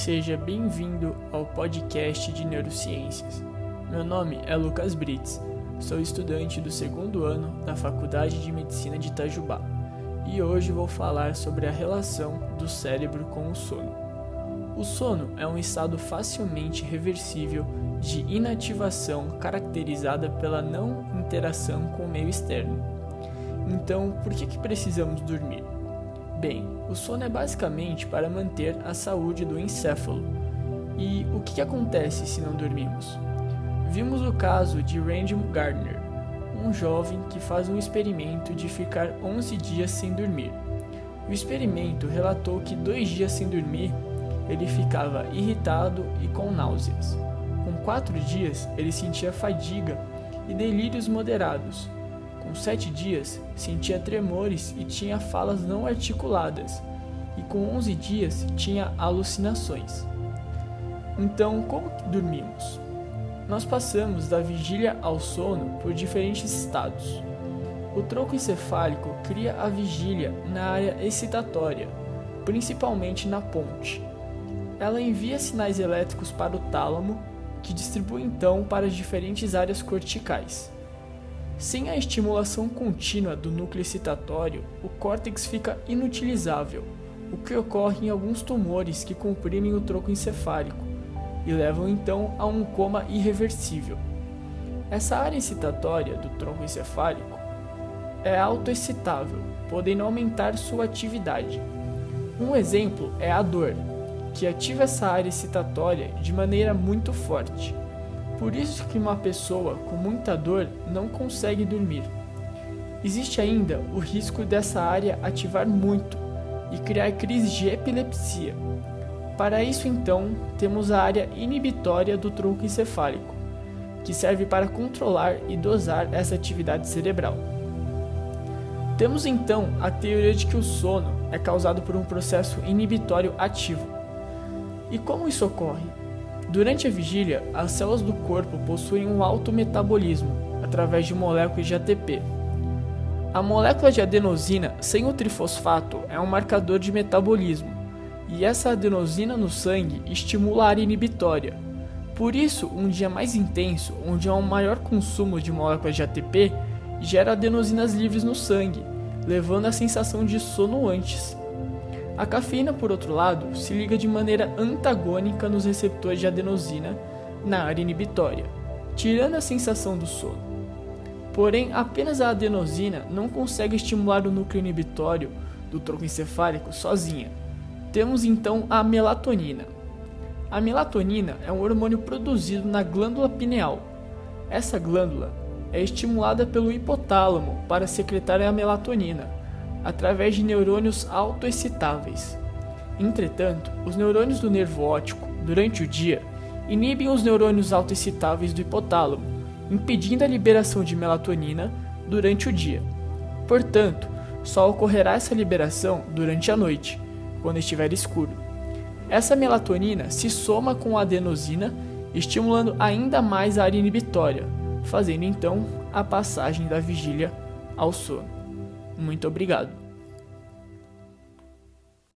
Seja bem-vindo ao podcast de Neurociências. Meu nome é Lucas Brits, sou estudante do segundo ano da Faculdade de Medicina de Itajubá e hoje vou falar sobre a relação do cérebro com o sono. O sono é um estado facilmente reversível de inativação caracterizada pela não interação com o meio externo. Então, por que, que precisamos dormir? Bem, o sono é basicamente para manter a saúde do encéfalo. E o que acontece se não dormimos? Vimos o caso de Randy Gardner, um jovem que faz um experimento de ficar 11 dias sem dormir. O experimento relatou que dois dias sem dormir ele ficava irritado e com náuseas. Com quatro dias ele sentia fadiga e delírios moderados, com sete dias, sentia tremores e tinha falas não articuladas, e com onze dias tinha alucinações. Então, como dormimos? Nós passamos da vigília ao sono por diferentes estados. O tronco encefálico cria a vigília na área excitatória, principalmente na ponte. Ela envia sinais elétricos para o tálamo, que distribui então para as diferentes áreas corticais. Sem a estimulação contínua do núcleo excitatório, o córtex fica inutilizável, o que ocorre em alguns tumores que comprimem o tronco encefálico e levam então a um coma irreversível. Essa área excitatória do tronco encefálico é autoexcitável, podendo aumentar sua atividade. Um exemplo é a dor, que ativa essa área excitatória de maneira muito forte. Por isso que uma pessoa com muita dor não consegue dormir. Existe ainda o risco dessa área ativar muito e criar crises de epilepsia. Para isso, então, temos a área inibitória do tronco encefálico, que serve para controlar e dosar essa atividade cerebral. Temos então a teoria de que o sono é causado por um processo inibitório ativo. E como isso ocorre? Durante a vigília, as células do corpo possuem um alto metabolismo através de moléculas de ATP. A molécula de adenosina sem o trifosfato é um marcador de metabolismo, e essa adenosina no sangue estimula a área inibitória. Por isso, um dia mais intenso, onde há um maior consumo de moléculas de ATP, gera adenosinas livres no sangue, levando à sensação de sono antes. A cafeína, por outro lado, se liga de maneira antagônica nos receptores de adenosina na área inibitória, tirando a sensação do sono. Porém, apenas a adenosina não consegue estimular o núcleo inibitório do tronco encefálico sozinha. Temos então a melatonina. A melatonina é um hormônio produzido na glândula pineal. Essa glândula é estimulada pelo hipotálamo para secretar a melatonina, através de neurônios autoexcitáveis. Entretanto, os neurônios do nervo óptico, durante o dia, inibem os neurônios autoexcitáveis do hipotálamo, impedindo a liberação de melatonina durante o dia. Portanto, só ocorrerá essa liberação durante a noite, quando estiver escuro. Essa melatonina se soma com a adenosina, estimulando ainda mais a área inibitória, fazendo então a passagem da vigília ao sono. Muito obrigado.